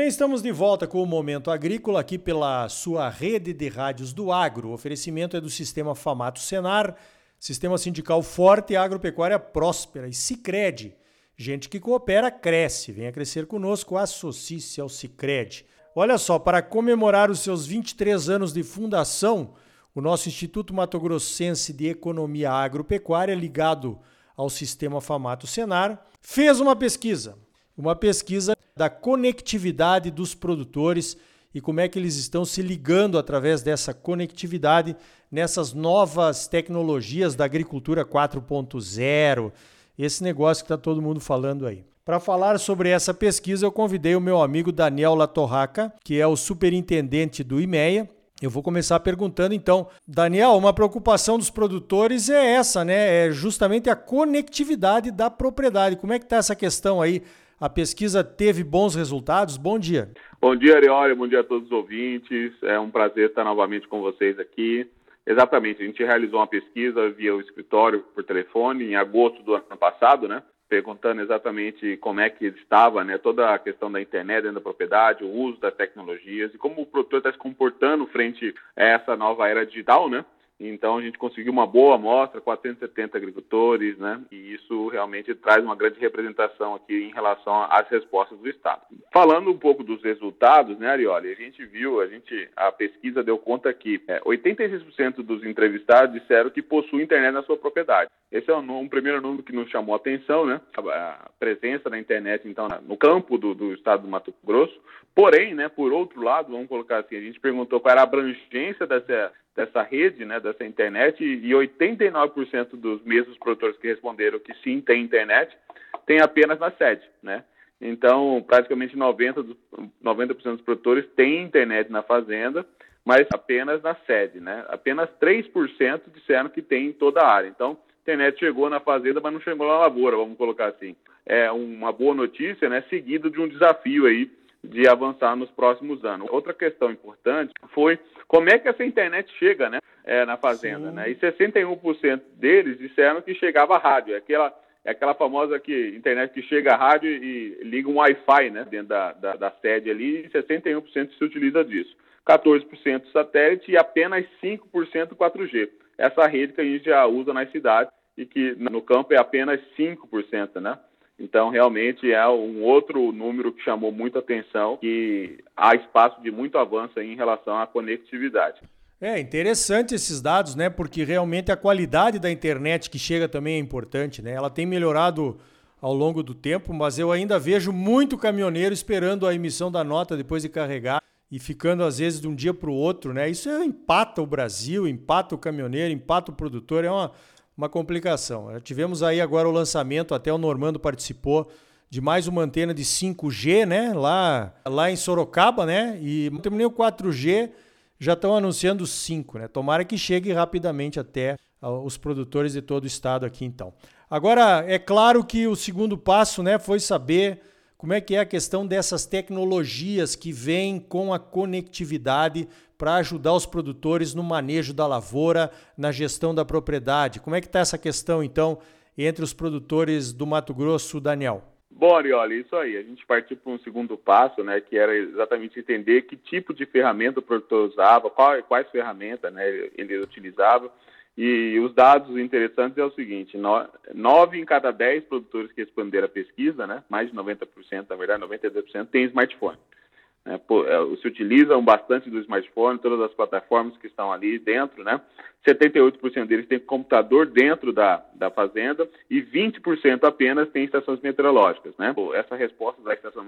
bem, estamos de volta com o Momento Agrícola aqui pela sua rede de rádios do agro. O oferecimento é do Sistema Famato Senar, Sistema Sindical Forte e Agropecuária Próspera e Cicred. Gente que coopera, cresce. Venha crescer conosco, associe-se ao Cicred. Olha só, para comemorar os seus 23 anos de fundação, o nosso Instituto Mato Grossense de Economia Agropecuária, ligado ao Sistema Famato Senar, fez uma pesquisa. Uma pesquisa da conectividade dos produtores e como é que eles estão se ligando através dessa conectividade nessas novas tecnologias da agricultura 4.0, esse negócio que está todo mundo falando aí. Para falar sobre essa pesquisa, eu convidei o meu amigo Daniel Latorraca, que é o superintendente do IMEA. Eu vou começar perguntando então, Daniel, uma preocupação dos produtores é essa, né? É justamente a conectividade da propriedade. Como é que está essa questão aí a pesquisa teve bons resultados? Bom dia. Bom dia, Arioli. Bom dia a todos os ouvintes. É um prazer estar novamente com vocês aqui. Exatamente, a gente realizou uma pesquisa via o escritório por telefone em agosto do ano passado, né? Perguntando exatamente como é que estava, né? Toda a questão da internet dentro da propriedade, o uso das tecnologias e como o produtor está se comportando frente a essa nova era digital, né? Então a gente conseguiu uma boa amostra, 470 agricultores, né? E isso realmente traz uma grande representação aqui em relação às respostas do Estado. Falando um pouco dos resultados, né, Arioli? A gente viu, a gente, a pesquisa deu conta que é, 86% dos entrevistados disseram que possuem internet na sua propriedade. Esse é um, um primeiro número que nos chamou a atenção, né? A, a presença da internet, então, no campo do, do Estado do Mato Grosso. Porém, né, por outro lado, vamos colocar assim, a gente perguntou qual era a abrangência dessa dessa rede, né, dessa internet, e 89% dos mesmos produtores que responderam que sim, tem internet, tem apenas na sede, né? Então, praticamente 90%, dos, 90 dos produtores têm internet na fazenda, mas apenas na sede, né? Apenas 3% disseram que tem em toda a área. Então, internet chegou na fazenda, mas não chegou na lavoura, vamos colocar assim. É uma boa notícia, né? Seguido de um desafio aí de avançar nos próximos anos. Outra questão importante foi como é que essa internet chega né, é, na fazenda. Né? E 61% deles disseram que chegava rádio. É aquela, é aquela famosa que, internet que chega a rádio e liga um Wi-Fi né, dentro da, da, da sede ali, e 61% se utiliza disso. 14% satélite e apenas 5% 4G. Essa rede que a gente já usa nas cidades e que no campo é apenas 5%, né? Então, realmente é um outro número que chamou muita atenção, que há espaço de muito avanço em relação à conectividade. É interessante esses dados, né? Porque realmente a qualidade da internet que chega também é importante, né? Ela tem melhorado ao longo do tempo, mas eu ainda vejo muito caminhoneiro esperando a emissão da nota depois de carregar e ficando às vezes de um dia para o outro, né? Isso empata o Brasil, empata o caminhoneiro, empata o produtor, é uma uma complicação. Tivemos aí agora o lançamento, até o Normando participou, de mais uma antena de 5G, né? Lá, lá em Sorocaba, né? E terminei o 4G, já estão anunciando 5, né? Tomara que chegue rapidamente até os produtores de todo o estado aqui, então. Agora, é claro que o segundo passo, né, foi saber como é que é a questão dessas tecnologias que vêm com a conectividade para ajudar os produtores no manejo da lavoura, na gestão da propriedade? Como é que está essa questão, então, entre os produtores do Mato Grosso, Daniel? Bom, olha, isso aí. A gente partiu para um segundo passo, né, que era exatamente entender que tipo de ferramenta o produtor usava, qual, quais ferramentas né, ele utilizava e os dados interessantes é o seguinte: nove em cada dez produtores que responderam a pesquisa, né, mais de 90%, na verdade, 92% tem smartphone. É, se utilizam bastante do smartphone, todas as plataformas que estão ali dentro, né? 78% deles têm computador dentro da, da fazenda e 20% apenas têm estações meteorológicas, né? Essa resposta da estação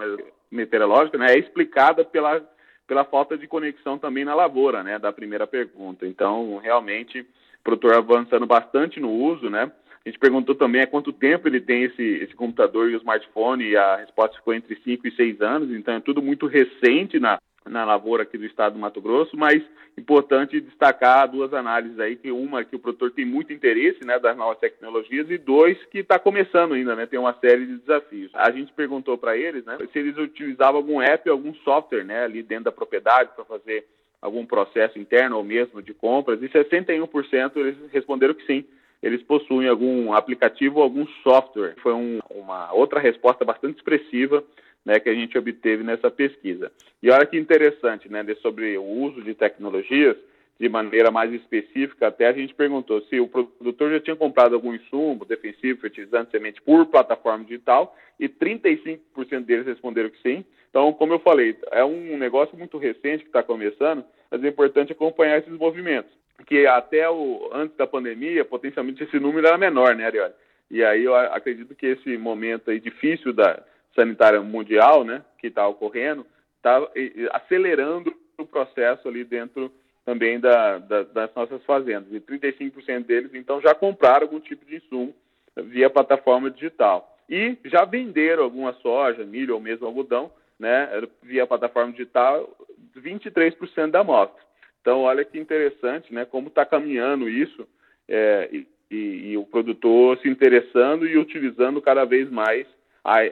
meteorológica né, é explicada pela, pela falta de conexão também na lavoura, né? Da primeira pergunta. Então, realmente produtor avançando bastante no uso, né? A gente perguntou também há quanto tempo ele tem esse, esse computador e o smartphone, e a resposta ficou entre 5 e 6 anos, então é tudo muito recente na, na lavoura aqui do estado do Mato Grosso, mas importante destacar duas análises aí, que uma que o produtor tem muito interesse, né, das novas tecnologias, e dois que está começando ainda, né, tem uma série de desafios. A gente perguntou para eles, né, se eles utilizavam algum app, algum software, né, ali dentro da propriedade para fazer algum processo interno ou mesmo de compras, e 61% eles responderam que sim, eles possuem algum aplicativo ou algum software. Foi um, uma outra resposta bastante expressiva né, que a gente obteve nessa pesquisa. E olha que interessante, né, sobre o uso de tecnologias, de maneira mais específica, até a gente perguntou se o produtor já tinha comprado algum insumo defensivo, fertilizante, semente por plataforma digital, e 35% deles responderam que sim. Então, como eu falei, é um negócio muito recente que está começando, mas é importante acompanhar esses movimentos, que até o, antes da pandemia, potencialmente esse número era menor, né, Ariel? E aí eu acredito que esse momento aí difícil da sanitária mundial, né, que está ocorrendo, está acelerando o processo ali dentro também da, da, das nossas fazendas. E 35% deles, então, já compraram algum tipo de insumo via plataforma digital. E já venderam alguma soja, milho ou mesmo algodão, né, via plataforma digital, 23% da amostra. Então, olha que interessante, né, como está caminhando isso, é, e, e, e, o produtor se interessando e utilizando cada vez mais,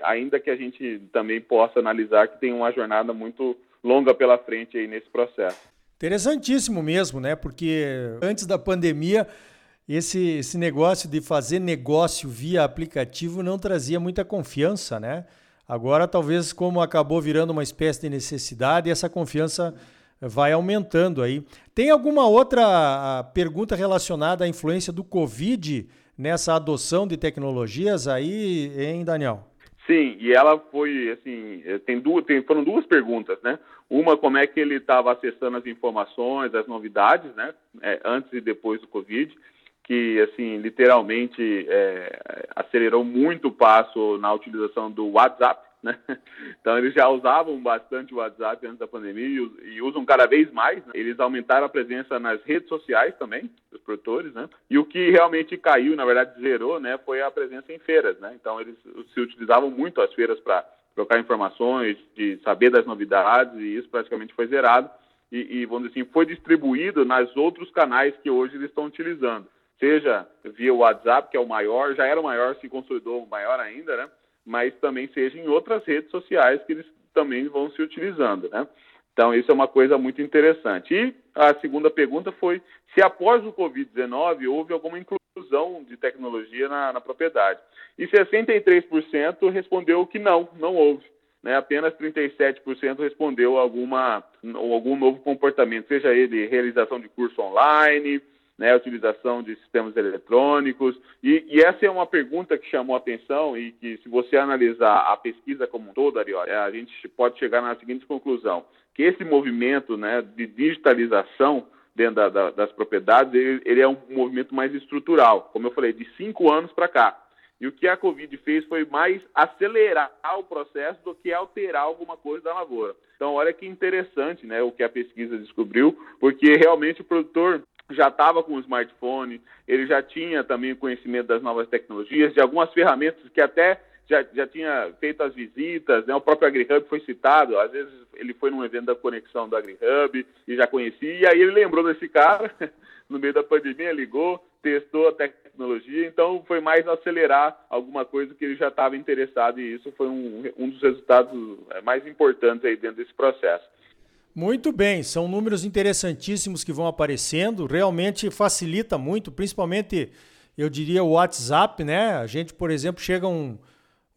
ainda que a gente também possa analisar que tem uma jornada muito longa pela frente aí nesse processo. Interessantíssimo mesmo, né? Porque antes da pandemia, esse, esse negócio de fazer negócio via aplicativo não trazia muita confiança, né? Agora, talvez, como acabou virando uma espécie de necessidade, essa confiança vai aumentando aí. Tem alguma outra ah, pergunta relacionada à influência do Covid nessa adoção de tecnologias aí, hein, Daniel? Sim, e ela foi, assim, eh, tem duas, tem, foram duas perguntas, né? Uma, como é que ele estava acessando as informações, as novidades, né? É, antes e depois do Covid, que, assim, literalmente é, acelerou muito o passo na utilização do WhatsApp, né? Então eles já usavam bastante o WhatsApp antes da pandemia e, e usam cada vez mais. Né? Eles aumentaram a presença nas redes sociais também, dos produtores, né? E o que realmente caiu, na verdade zerou, né, foi a presença em feiras, né? Então eles se utilizavam muito as feiras para trocar informações, de saber das novidades e isso praticamente foi zerado. E, e, vamos dizer assim, foi distribuído nas outros canais que hoje eles estão utilizando. Seja via WhatsApp, que é o maior, já era o maior, se consolidou maior ainda, né? mas também seja em outras redes sociais que eles também vão se utilizando, né? Então, isso é uma coisa muito interessante. E a segunda pergunta foi se após o Covid-19 houve alguma inclusão de tecnologia na, na propriedade. E 63% respondeu que não, não houve. Né? Apenas 37% respondeu alguma, algum novo comportamento, seja ele realização de curso online, né, utilização de sistemas eletrônicos. E, e, essa é uma pergunta que chamou atenção e que, se você analisar a pesquisa como um todo, Ariel, a gente pode chegar na seguinte conclusão, que esse movimento né, de digitalização dentro da, da, das propriedades, ele, ele, é um movimento mais estrutural, como eu falei, de cinco anos para cá. E o que a Covid fez foi mais acelerar o processo do que alterar alguma coisa da lavoura. Então, olha que interessante né, o que a pesquisa descobriu, porque realmente o produtor já estava com o smartphone, ele já tinha também conhecimento das novas tecnologias, de algumas ferramentas que até já, já tinha feito as visitas, né? o próprio AgriHub foi citado, às vezes ele foi num evento da conexão do AgriHub e já conhecia, e aí ele lembrou desse cara, no meio da pandemia, ligou, testou a tecnologia, então foi mais acelerar alguma coisa que ele já estava interessado, e isso foi um, um dos resultados é, mais importantes aí dentro desse processo. Muito bem, são números interessantíssimos que vão aparecendo, realmente facilita muito, principalmente, eu diria, o WhatsApp, né? A gente, por exemplo, chega um,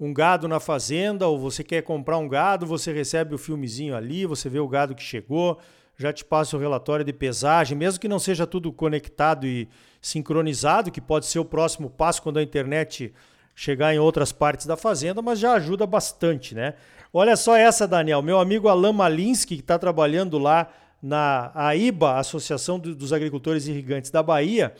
um gado na fazenda, ou você quer comprar um gado, você recebe o filmezinho ali, você vê o gado que chegou, já te passa o relatório de pesagem, mesmo que não seja tudo conectado e sincronizado, que pode ser o próximo passo quando a internet chegar em outras partes da fazenda, mas já ajuda bastante, né? Olha só essa, Daniel. Meu amigo Alan Malinsky, que está trabalhando lá na AIBA, Associação dos Agricultores Irrigantes da Bahia,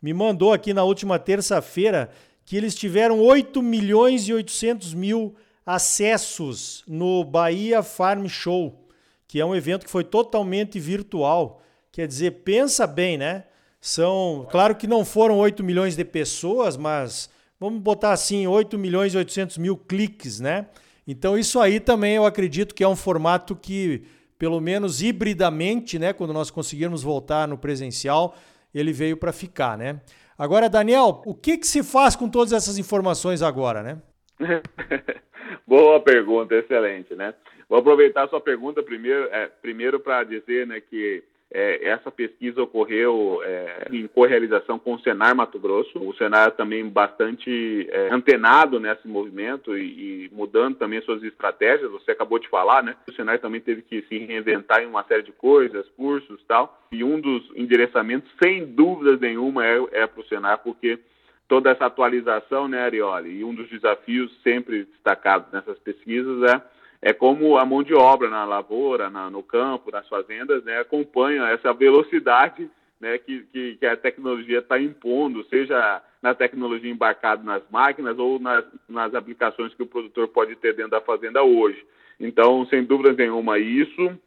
me mandou aqui na última terça-feira que eles tiveram 8 milhões e 800 mil acessos no Bahia Farm Show, que é um evento que foi totalmente virtual. Quer dizer, pensa bem, né? São, claro que não foram 8 milhões de pessoas, mas vamos botar assim, 8 milhões e 800 mil cliques, né? Então isso aí também eu acredito que é um formato que, pelo menos hibridamente, né, quando nós conseguirmos voltar no presencial, ele veio para ficar, né? Agora, Daniel, o que, que se faz com todas essas informações agora, né? Boa pergunta, excelente, né? Vou aproveitar a sua pergunta primeiro, é, primeiro para dizer né, que É, essa pesquisa ocorreu é, em correalização com o Senar Mato Grosso. O Senar também bastante é, antenado nesse movimento e, e, mudando também suas estratégias. Você acabou de falar, né? O Senar também teve que se reinventar em uma série de coisas, cursos tal. E um dos endereçamentos, sem dúvidas nenhuma, é, é para o Senar, porque toda essa atualização, né, Arioli? E um dos desafios sempre destacados nessas pesquisas é é como a mão de obra na lavoura, na, no campo, nas fazendas, né, acompanha essa velocidade né, que, que, que a tecnologia está impondo, seja na tecnologia embarcada nas máquinas ou nas, nas aplicações que o produtor pode ter dentro da fazenda hoje. Então, sem dúvida nenhuma, isso.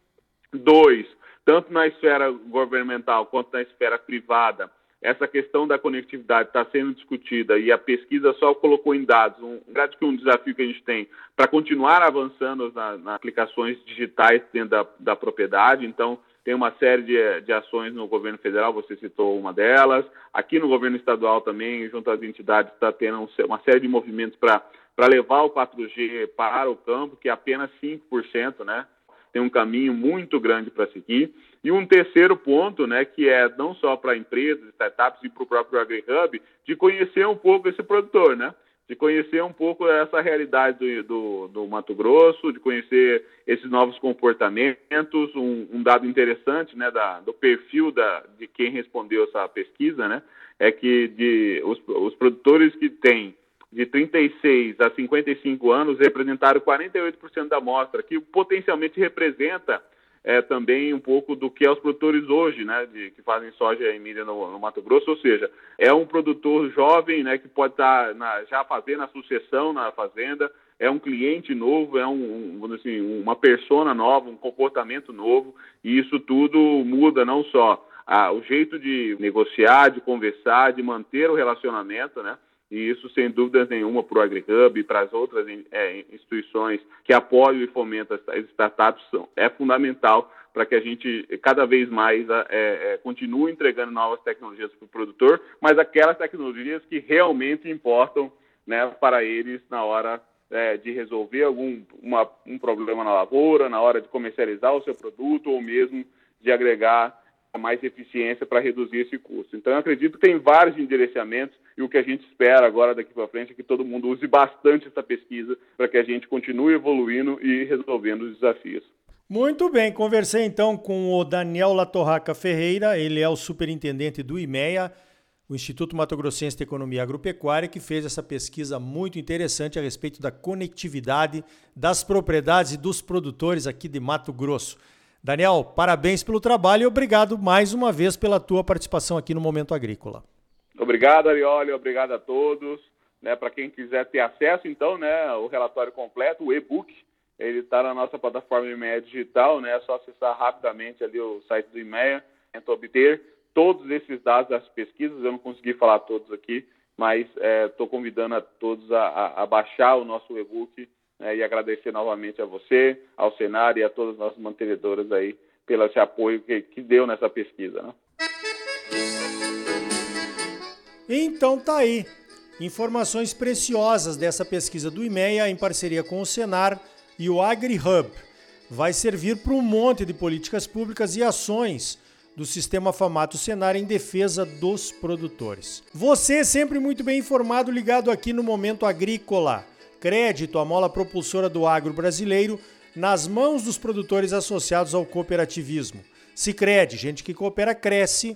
Dois, tanto na esfera governamental quanto na esfera privada, essa questão da conectividade está sendo discutida e a pesquisa só colocou em dados um, um, um desafio que a gente tem para continuar avançando nas, nas, aplicações digitais dentro da, da, propriedade. Então, tem uma série de, de, ações no governo federal, você citou uma delas. Aqui no governo estadual também, junto às entidades, está tendo uma série de movimentos para levar o 4G para o campo, que é apenas 5%, né? Tem um caminho muito grande para seguir. E um terceiro ponto, né, que é não só para empresas, startups e para o próprio AgriHub, de conhecer um pouco esse produtor, né? De conhecer um pouco essa realidade do, do, do Mato Grosso, de conhecer esses novos comportamentos. Um, um dado interessante, né, da, do perfil da, de quem respondeu essa pesquisa, né, é que de, os, os produtores que têm de 36 a 55 anos representaram 48% da amostra, que potencialmente representa é, também um pouco do que é os produtores hoje, né, de, que fazem soja e milho no, no, Mato Grosso, ou seja, é um produtor jovem, né, que pode estar tá já fazendo a sucessão na fazenda, é um cliente novo, é um, um assim, uma persona nova, um comportamento novo, e isso tudo muda não só a, o jeito de negociar, de conversar, de manter o relacionamento, né, e isso, sem dúvida nenhuma, para o AgriHub e para as outras é, instituições que apoiam e fomentam as startups, é fundamental para que a gente cada vez mais é, é, continue entregando novas tecnologias para o produtor, mas aquelas tecnologias que realmente importam né, para eles na hora é, de resolver algum uma, um problema na lavoura, na hora de comercializar o seu produto ou mesmo de agregar mais eficiência para reduzir esse custo. Então, eu acredito que tem vários endereçamentos e o que a gente espera agora daqui para frente é que todo mundo use bastante essa pesquisa para que a gente continue evoluindo e resolvendo os desafios. Muito bem, conversei então com o Daniel Latorraca Ferreira, ele é o superintendente do IMEA, o Instituto Mato Grossense de Economia Agropecuária, que fez essa pesquisa muito interessante a respeito da conectividade das propriedades e dos produtores aqui de Mato Grosso. Daniel, parabéns pelo trabalho e obrigado mais uma vez pela tua participação aqui no Momento Agrícola. Obrigado, Arioli, obrigado a todos. Né, Para quem quiser ter acesso, então, né, o relatório completo, o e-book, ele está na nossa plataforma IMEA Digital, né, é só acessar rapidamente ali o site do IMEA, tentar obter todos esses dados das pesquisas, eu não consegui falar todos aqui, mas estou é, convidando a todos a, a, a baixar o nosso e-book né, e agradecer novamente a você, ao Senar e a todas as nossas mantenedoras aí pelo esse apoio que, que deu nessa pesquisa. Né? Então tá aí. Informações preciosas dessa pesquisa do IMEA em parceria com o Senar e o AgriHub. Vai servir para um monte de políticas públicas e ações do sistema Famato Senar em defesa dos produtores. Você é sempre muito bem informado, ligado aqui no Momento Agrícola crédito, a mola propulsora do agro brasileiro, nas mãos dos produtores associados ao cooperativismo. Sicredi, gente que coopera cresce.